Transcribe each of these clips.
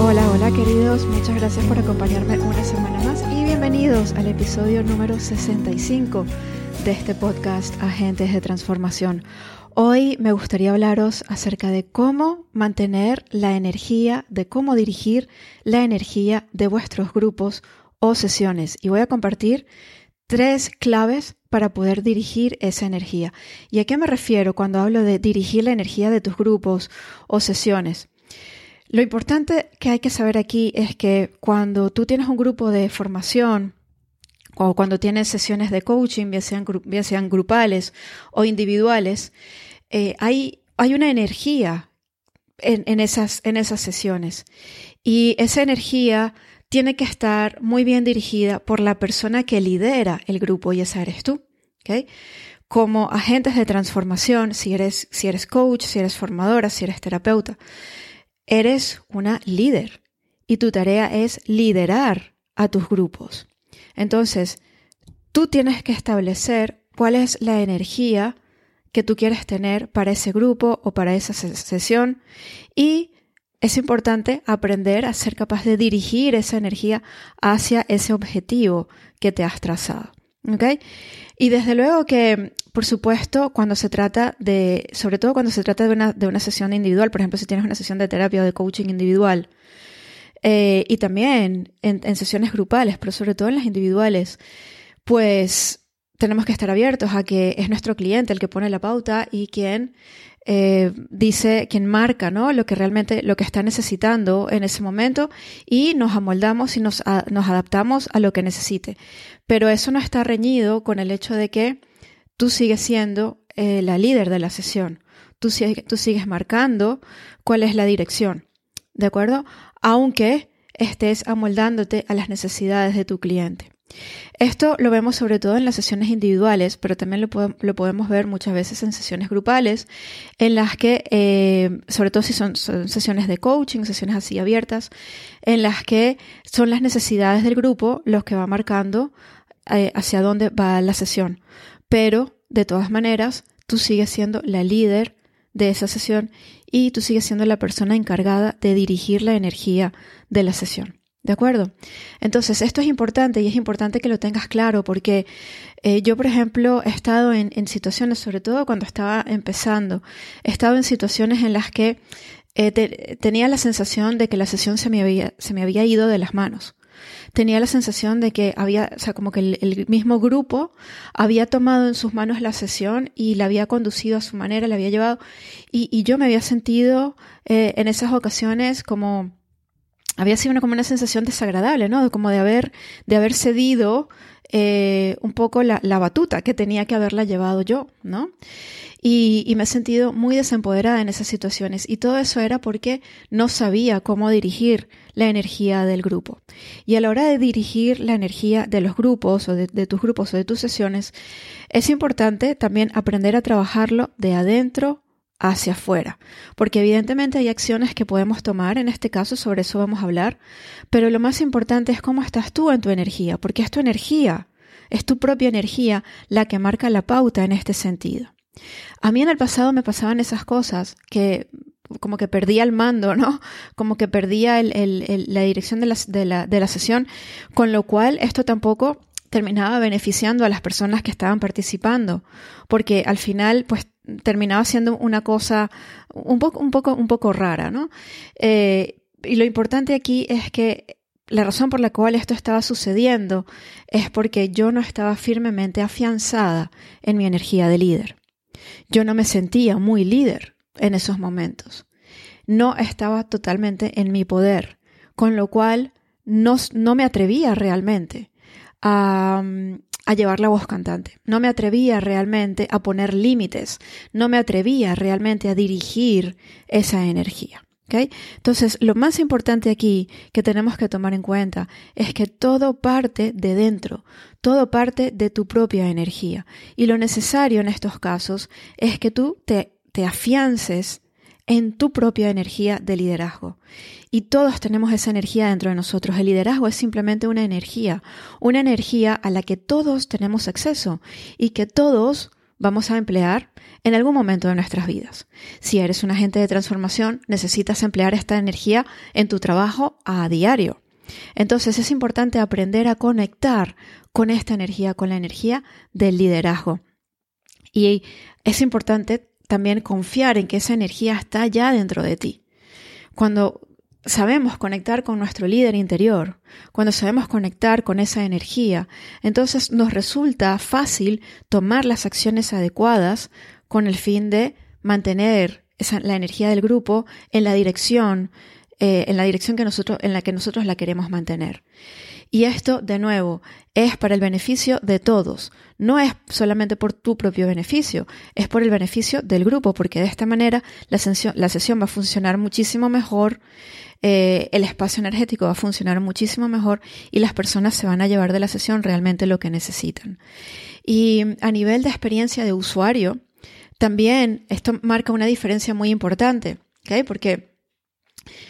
Hola, hola queridos, muchas gracias por acompañarme una semana más y bienvenidos al episodio número 65 de este podcast Agentes de Transformación. Hoy me gustaría hablaros acerca de cómo mantener la energía, de cómo dirigir la energía de vuestros grupos o sesiones. Y voy a compartir tres claves para poder dirigir esa energía. ¿Y a qué me refiero cuando hablo de dirigir la energía de tus grupos o sesiones? Lo importante que hay que saber aquí es que cuando tú tienes un grupo de formación o cuando tienes sesiones de coaching, ya sean, sean grupales o individuales, eh, hay, hay una energía en, en, esas, en esas sesiones. Y esa energía tiene que estar muy bien dirigida por la persona que lidera el grupo y esa eres tú. Como agentes de transformación, si eres, si eres coach, si eres formadora, si eres terapeuta, Eres una líder y tu tarea es liderar a tus grupos. Entonces, tú tienes que establecer cuál es la energía que tú quieres tener para ese grupo o para esa sesión y es importante aprender a ser capaz de dirigir esa energía hacia ese objetivo que te has trazado. ¿Okay? Y desde luego que, por supuesto, cuando se trata de, sobre todo cuando se trata de una, de una sesión individual, por ejemplo, si tienes una sesión de terapia o de coaching individual, eh, y también en sesiones grupales, pero sobre todo en las individuales, pues tenemos que estar abiertos a que es nuestro cliente el que pone la pauta y quien eh, dice, quien marca, ¿no? Lo que realmente, lo que está necesitando en ese momento y nos amoldamos y nos, nos adaptamos a lo que necesite. Pero eso no está reñido con el hecho de que tú sigues siendo eh, la líder de la sesión. Tú, tú sigues marcando cuál es la dirección. ¿De acuerdo? Aunque estés amoldándote a las necesidades de tu cliente. Esto lo vemos sobre todo en las sesiones individuales, pero también lo, podemos ver muchas veces en sesiones grupales, en las que, eh, sobre todo si son, sesiones de coaching, sesiones así abiertas, en las que son las necesidades del grupo los que va marcando eh, hacia dónde va la sesión. Pero, de todas maneras, tú sigues siendo la líder de esa sesión y tú sigues siendo la persona encargada de dirigir la energía de la sesión. ¿De acuerdo? Entonces, esto es importante y es importante que lo tengas claro porque eh, yo, por ejemplo, he estado en, situaciones, sobre todo cuando estaba empezando, he estado en situaciones en las que eh, tenía la sensación de que la sesión se me, había, se me había ido de las manos. Tenía la sensación de que había, o sea, como que el, mismo grupo había tomado en sus manos la sesión y la había conducido a su manera, la había llevado. Y, yo me había sentido eh, en esas ocasiones como había sido como una sensación desagradable, ¿no? Como de haber, de haber cedido eh, un poco la, la, batuta que tenía que haberla llevado yo, ¿no? Y, me he sentido muy desempoderada en esas situaciones. Y todo eso era porque no sabía cómo dirigir la energía del grupo. Y a la hora de dirigir la energía de los grupos o de tus grupos o de tus sesiones, es importante también aprender a trabajarlo de adentro hacia afuera, porque evidentemente hay acciones que podemos tomar, en este caso sobre eso vamos a hablar, pero lo más importante es cómo estás tú en tu energía, porque es tu energía, es tu propia energía la que marca la pauta en este sentido. A mí en el pasado me pasaban esas cosas que como que perdía el mando, ¿no? Como que perdía la dirección de la, de, la, de la sesión, con lo cual esto tampoco terminaba beneficiando a las personas que estaban participando, porque al final, pues terminaba siendo una cosa un poco, un poco, un poco rara, ¿no? Eh, y lo importante aquí es que la razón por la cual esto estaba sucediendo es porque yo no estaba firmemente afianzada en mi energía de líder. Yo no me sentía muy líder en esos momentos. No estaba totalmente en mi poder, con lo cual no, no me atrevía realmente a, a llevar la voz cantante. No me atrevía realmente a poner límites. No me atrevía realmente a dirigir esa energía. ¿Okay? Entonces, lo más importante aquí que tenemos que tomar en cuenta es que todo parte de dentro, todo parte de tu propia energía. Y lo necesario en estos casos es que tú te, te afiances en tu propia energía de liderazgo. Y todos tenemos esa energía dentro de nosotros. El liderazgo es simplemente una energía, una energía a la que todos tenemos acceso y que todos vamos a emplear en algún momento de nuestras vidas. Si eres un agente de transformación, necesitas emplear esta energía en tu trabajo a diario. Entonces es importante aprender a conectar con esta energía, con la energía del liderazgo. Y es importante también confiar en que esa energía está ya dentro de ti. Cuando sabemos conectar con nuestro líder interior, cuando sabemos conectar con esa energía, entonces nos resulta fácil tomar las acciones adecuadas con el fin de mantener la energía del grupo en la dirección, eh, en la dirección que nosotros, en la que nosotros la queremos mantener. Y esto, de nuevo, es para el beneficio de todos. No es solamente por tu propio beneficio, es por el beneficio del grupo, porque de esta manera la sesión, la sesión va a funcionar muchísimo mejor, eh, el espacio energético va a funcionar muchísimo mejor y las personas se van a llevar de la sesión realmente lo que necesitan. Y a nivel de experiencia de usuario, también esto marca una diferencia muy importante, ¿okay? Porque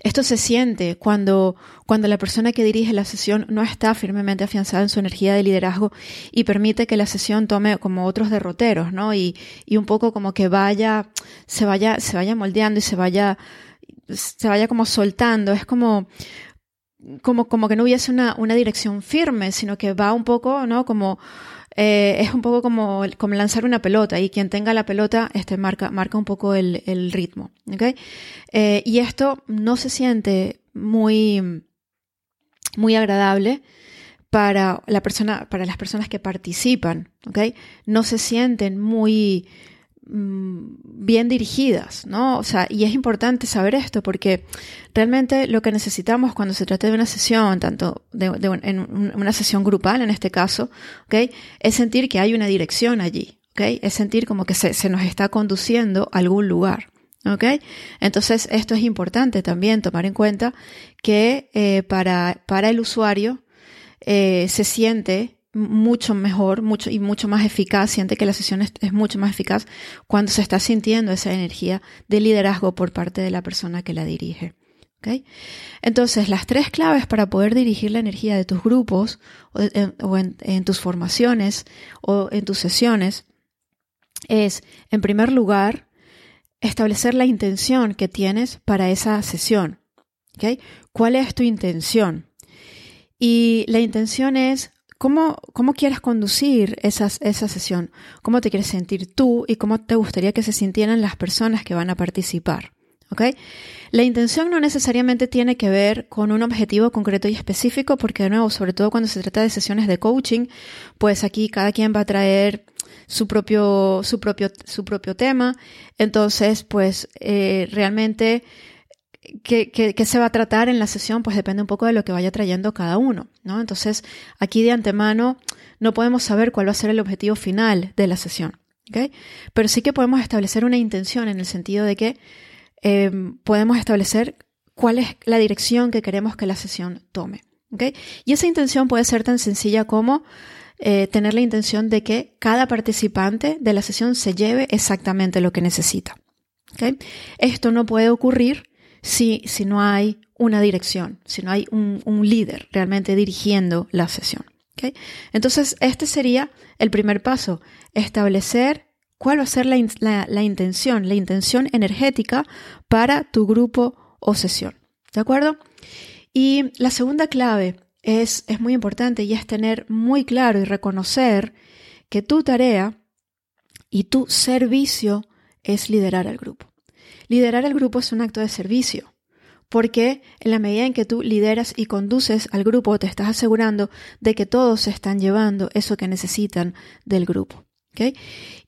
esto se siente cuando, cuando la persona que dirige la sesión no está firmemente afianzada en su energía de liderazgo y permite que la sesión tome como otros derroteros, ¿no? Y, y un poco como que vaya, se vaya, se vaya moldeando y se vaya, se vaya como soltando. Es como, como, como que no hubiese una, una dirección firme, sino que va un poco, ¿no? Como, eh, es un poco como, como lanzar una pelota y quien tenga la pelota este, marca, marca un poco el, el ritmo. ¿okay? Eh, y esto no se siente muy, muy agradable para, la persona, para las personas que participan. ¿okay? No se sienten muy, bien dirigidas, ¿no? O sea, y es importante saber esto porque realmente lo que necesitamos cuando se trata de una sesión, tanto de, en una sesión grupal en este caso, ¿ok? Es sentir que hay una dirección allí, ¿ok? Es sentir como que se, nos está conduciendo a algún lugar. ¿Ok? Entonces, esto es importante también tomar en cuenta que eh, para, para el usuario eh, se siente mucho mejor mucho, y mucho más eficaz, siente que la sesión es, mucho más eficaz cuando se está sintiendo esa energía de liderazgo por parte de la persona que la dirige. ¿Okay? Entonces, las tres claves para poder dirigir la energía de tus grupos o, en, en, tus formaciones o en tus sesiones es, en primer lugar, establecer la intención que tienes para esa sesión. ¿Okay? ¿Cuál es tu intención? Y la intención es ¿Cómo, cómo quieres conducir esa sesión? ¿Cómo te quieres sentir tú y cómo te gustaría que se sintieran las personas que van a participar? ¿Ok? La intención no necesariamente tiene que ver con un objetivo concreto y específico, porque de nuevo, sobre todo cuando se trata de sesiones de coaching, pues aquí cada quien va a traer su propio, su propio, su propio tema. Entonces, pues eh, realmente ¿Qué, se va a tratar en la sesión? Pues depende un poco de lo que vaya trayendo cada uno, ¿no? Entonces, aquí de antemano no podemos saber cuál va a ser el objetivo final de la sesión, ¿ok? Pero sí que podemos establecer una intención en el sentido de que em, podemos establecer cuál es la dirección que queremos que la sesión tome, ¿ok? Y esa intención puede ser tan sencilla como eh, tener la intención de que cada participante de la sesión se lleve exactamente lo que necesita, ¿ok? Esto no puede ocurrir si, si no hay una dirección, si no hay un, líder realmente dirigiendo la sesión. ¿okay? Entonces, este sería el primer paso, establecer cuál va a ser la, la, la, intención, la intención energética para tu grupo o sesión. ¿De acuerdo? Y la segunda clave es, es muy importante y es tener muy claro y reconocer que tu tarea y tu servicio es liderar al grupo. Liderar el grupo es un acto de servicio, porque en la medida en que tú lideras y conduces al grupo, te estás asegurando de que todos se están llevando eso que necesitan del grupo.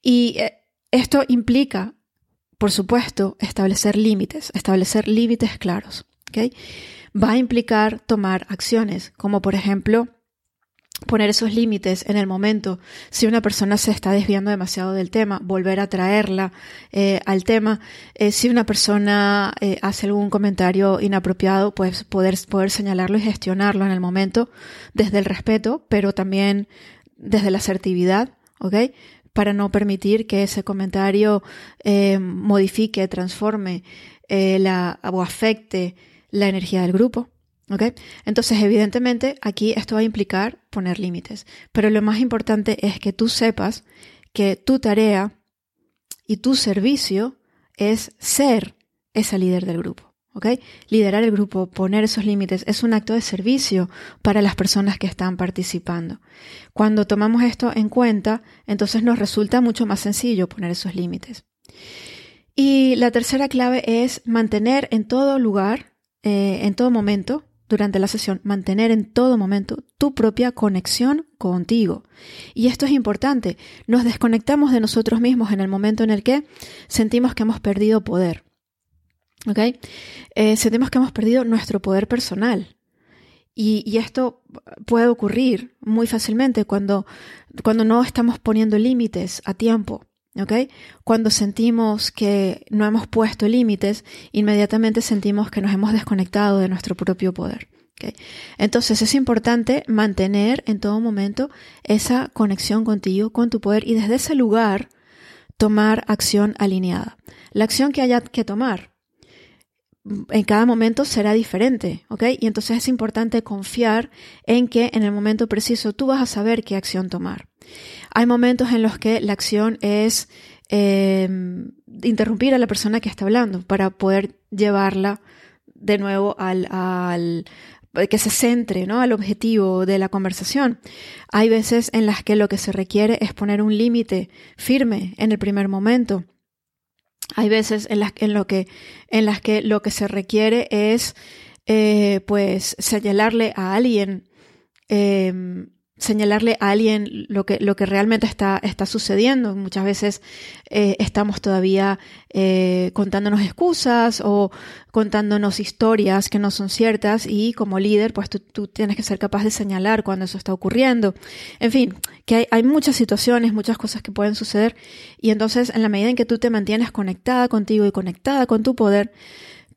Y eh, esto implica, por supuesto, establecer límites, establecer límites claros. Va a implicar tomar acciones, como por ejemplo, poner esos límites en el momento. Si una persona se está desviando demasiado del tema, volver a traerla eh, al tema. Eh, si una persona eh, hace algún comentario inapropiado, pues poder, poder señalarlo y gestionarlo en el momento desde el respeto, pero también desde la asertividad, ¿ok? para no permitir que ese comentario eh, modifique, transforme eh, la, o afecte la energía del grupo. Entonces, evidentemente, aquí esto va a implicar poner límites. Pero lo más importante es que tú sepas que tu tarea y tu servicio es ser esa líder del grupo. Liderar el grupo, poner esos límites, es un acto de servicio para las personas que están participando. Cuando tomamos esto en cuenta, entonces nos resulta mucho más sencillo poner esos límites. Y la tercera clave es mantener en todo lugar, eh, en todo momento, durante la sesión, mantener en todo momento tu propia conexión contigo. Y esto es importante. Nos desconectamos de nosotros mismos en el momento en el que sentimos que hemos perdido poder. ¿Ok? Eh, sentimos que hemos perdido nuestro poder personal. Y, esto puede ocurrir muy fácilmente cuando, cuando no estamos poniendo límites a tiempo. ¿Ok? Cuando sentimos que no hemos puesto límites, inmediatamente sentimos que nos hemos desconectado de nuestro propio poder. ¿Ok? Entonces es importante mantener en todo momento esa conexión contigo, con tu poder y desde ese lugar tomar acción alineada. La acción que haya que tomar en cada momento será diferente, ¿ok? Y entonces es importante confiar en que en el momento preciso tú vas a saber qué acción tomar. Hay momentos en los que la acción es em, interrumpir a la persona que está hablando para poder llevarla de nuevo al, que se centre ¿no? al objetivo de la conversación. Hay veces en las que lo que se requiere es poner un límite firme en el primer momento. Hay veces en las, en lo que, en las que lo que se requiere es eh, pues señalarle a alguien em, señalarle a alguien lo que, lo que realmente está, está sucediendo. Muchas veces eh, estamos todavía eh, contándonos excusas o contándonos historias que no son ciertas y como líder, pues tú, tienes que ser capaz de señalar cuando eso está ocurriendo. En fin, que hay, hay muchas situaciones, muchas cosas que pueden suceder y entonces en la medida en que tú te mantienes conectada contigo y conectada con tu poder,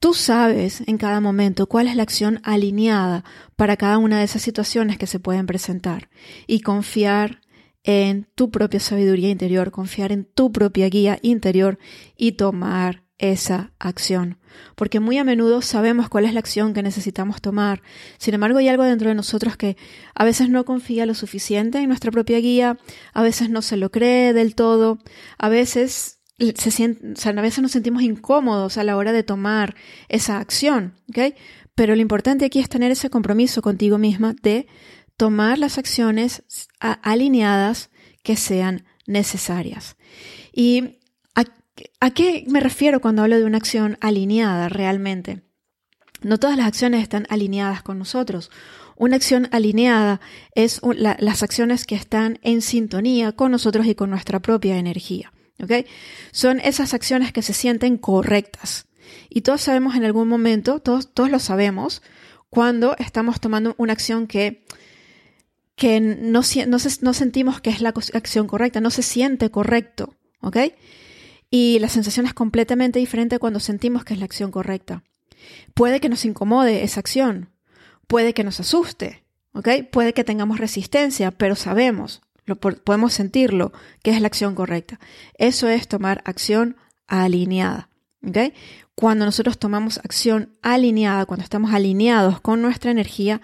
Tú sabes en cada momento cuál es la acción alineada para cada una de esas situaciones que se pueden presentar y confiar en tu propia sabiduría interior, confiar en tu propia guía interior y tomar esa acción. Porque muy a menudo sabemos cuál es la acción que necesitamos tomar. Sin embargo, hay algo dentro de nosotros que a veces no confía lo suficiente en nuestra propia guía, a veces no se lo cree del todo, a veces a veces nos sentimos incómodos a la hora de tomar esa acción, ¿ok? Pero lo importante aquí es tener ese compromiso contigo misma de tomar las acciones alineadas que sean necesarias. ¿Y a qué me refiero cuando hablo de una acción alineada realmente? No todas las acciones están alineadas con nosotros. Una acción alineada es las acciones que están en sintonía con nosotros y con nuestra propia energía. ¿Ok? Son esas acciones que se sienten correctas. Y todos sabemos en algún momento, todos, todos lo sabemos, cuando estamos tomando una acción que, que no, no, no sentimos que es la acción correcta, no se siente correcto, ¿ok? Y la sensación es completamente diferente cuando sentimos que es la acción correcta. Puede que nos incomode esa acción, puede que nos asuste, ¿ok? Puede que tengamos resistencia, pero sabemos, podemos sentirlo, que es la acción correcta. Eso es tomar acción alineada. ¿okay? Cuando nosotros tomamos acción alineada, cuando estamos alineados con nuestra energía,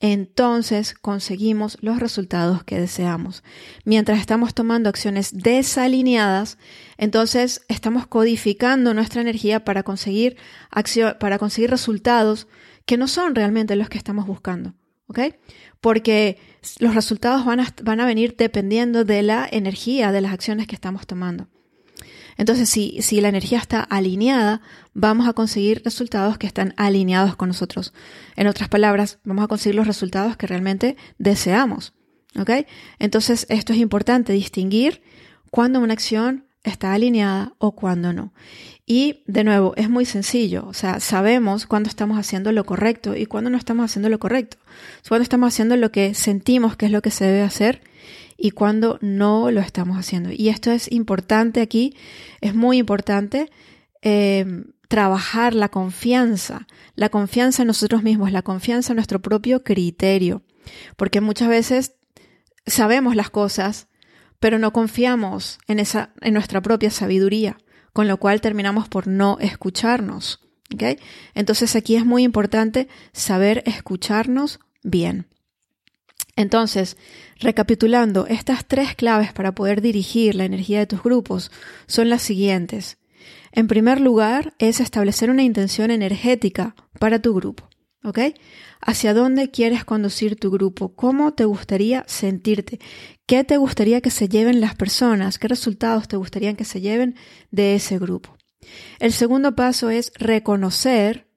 entonces conseguimos los resultados que deseamos. Mientras estamos tomando acciones desalineadas, entonces estamos codificando nuestra energía para conseguir, para conseguir resultados que no son realmente los que estamos buscando. ¿Ok? Porque los resultados van a, van a venir dependiendo de la energía de las acciones que estamos tomando. Entonces, si, si la energía está alineada, vamos a conseguir resultados que están alineados con nosotros. En otras palabras, vamos a conseguir los resultados que realmente deseamos. ¿Ok? Entonces, esto es importante, distinguir cuando una acción está alineada o cuando no. Y de nuevo, es muy sencillo, o sea, sabemos cuándo estamos haciendo lo correcto y cuándo no estamos haciendo lo correcto. Cuándo estamos haciendo lo que sentimos que es lo que se debe hacer y cuándo no lo estamos haciendo. Y esto es importante aquí, es muy importante eh, trabajar la confianza, la confianza en nosotros mismos, la confianza en nuestro propio criterio, porque muchas veces sabemos las cosas, pero no confiamos en, esa, en nuestra propia sabiduría, con lo cual terminamos por no escucharnos. Entonces aquí es muy importante saber escucharnos bien. Entonces, recapitulando, estas tres claves para poder dirigir la energía de tus grupos son las siguientes. En primer lugar, es establecer una intención energética para tu grupo. ¿Ok? ¿Hacia dónde quieres conducir tu grupo? ¿Cómo te gustaría sentirte? ¿Qué te gustaría que se lleven las personas? ¿Qué resultados te gustarían que se lleven de ese grupo? El segundo paso es reconocer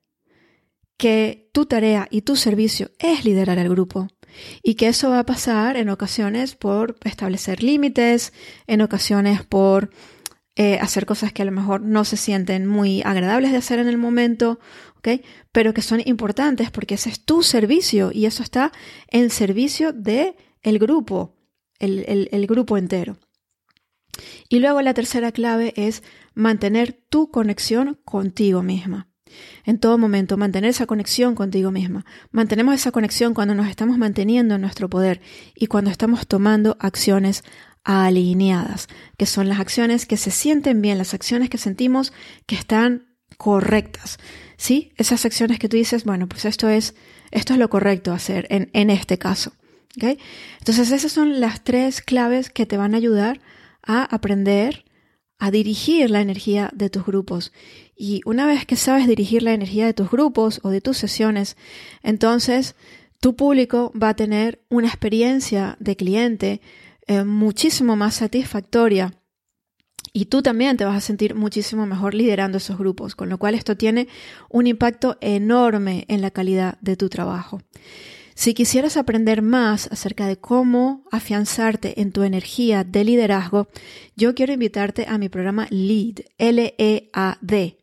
que tu tarea y tu servicio es liderar el grupo y que eso va a pasar en ocasiones por establecer límites, en ocasiones por eh, hacer cosas que a lo mejor no se sienten muy agradables de hacer en el momento, Pero que son importantes porque ese es tu servicio y eso está en servicio de grupo, el grupo entero. Y luego la tercera clave es mantener tu conexión contigo misma. En todo momento, mantener esa conexión contigo misma. Mantenemos esa conexión cuando nos estamos manteniendo en nuestro poder y cuando estamos tomando acciones alineadas, que son las acciones que se sienten bien, las acciones que sentimos que están correctas. ¿Sí? Esas acciones que tú dices, bueno, pues esto es, esto es lo correcto hacer en, en este caso. ¿okay? Entonces, esas son las tres claves que te van a ayudar a aprender a dirigir la energía de tus grupos. Y una vez que sabes dirigir la energía de tus grupos o de tus sesiones, entonces tu público va a tener una experiencia de cliente eh, muchísimo más satisfactoria y tú también te vas a sentir muchísimo mejor liderando esos grupos, con lo cual esto tiene un impacto enorme en la calidad de tu trabajo. Si quisieras aprender más acerca de cómo afianzarte en tu energía de liderazgo, yo quiero invitarte a mi programa LEAD, L-E-A-D.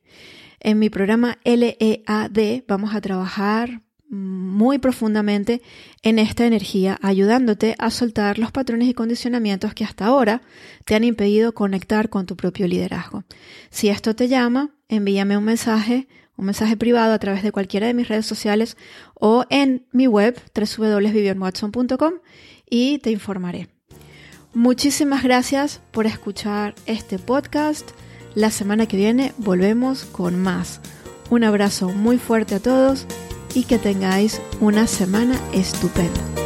En mi programa LEAD vamos a trabajar muy profundamente en esta energía, ayudándote a soltar los patrones y condicionamientos que hasta ahora te han impedido conectar con tu propio liderazgo. Si esto te llama, envíame un mensaje, un mensaje privado a través de cualquiera de mis redes sociales o en mi web www.vivianwatson.com y te informaré. Muchísimas gracias por escuchar este podcast. La semana que viene volvemos con más. Un abrazo muy fuerte a todos y que tengáis una semana estupenda.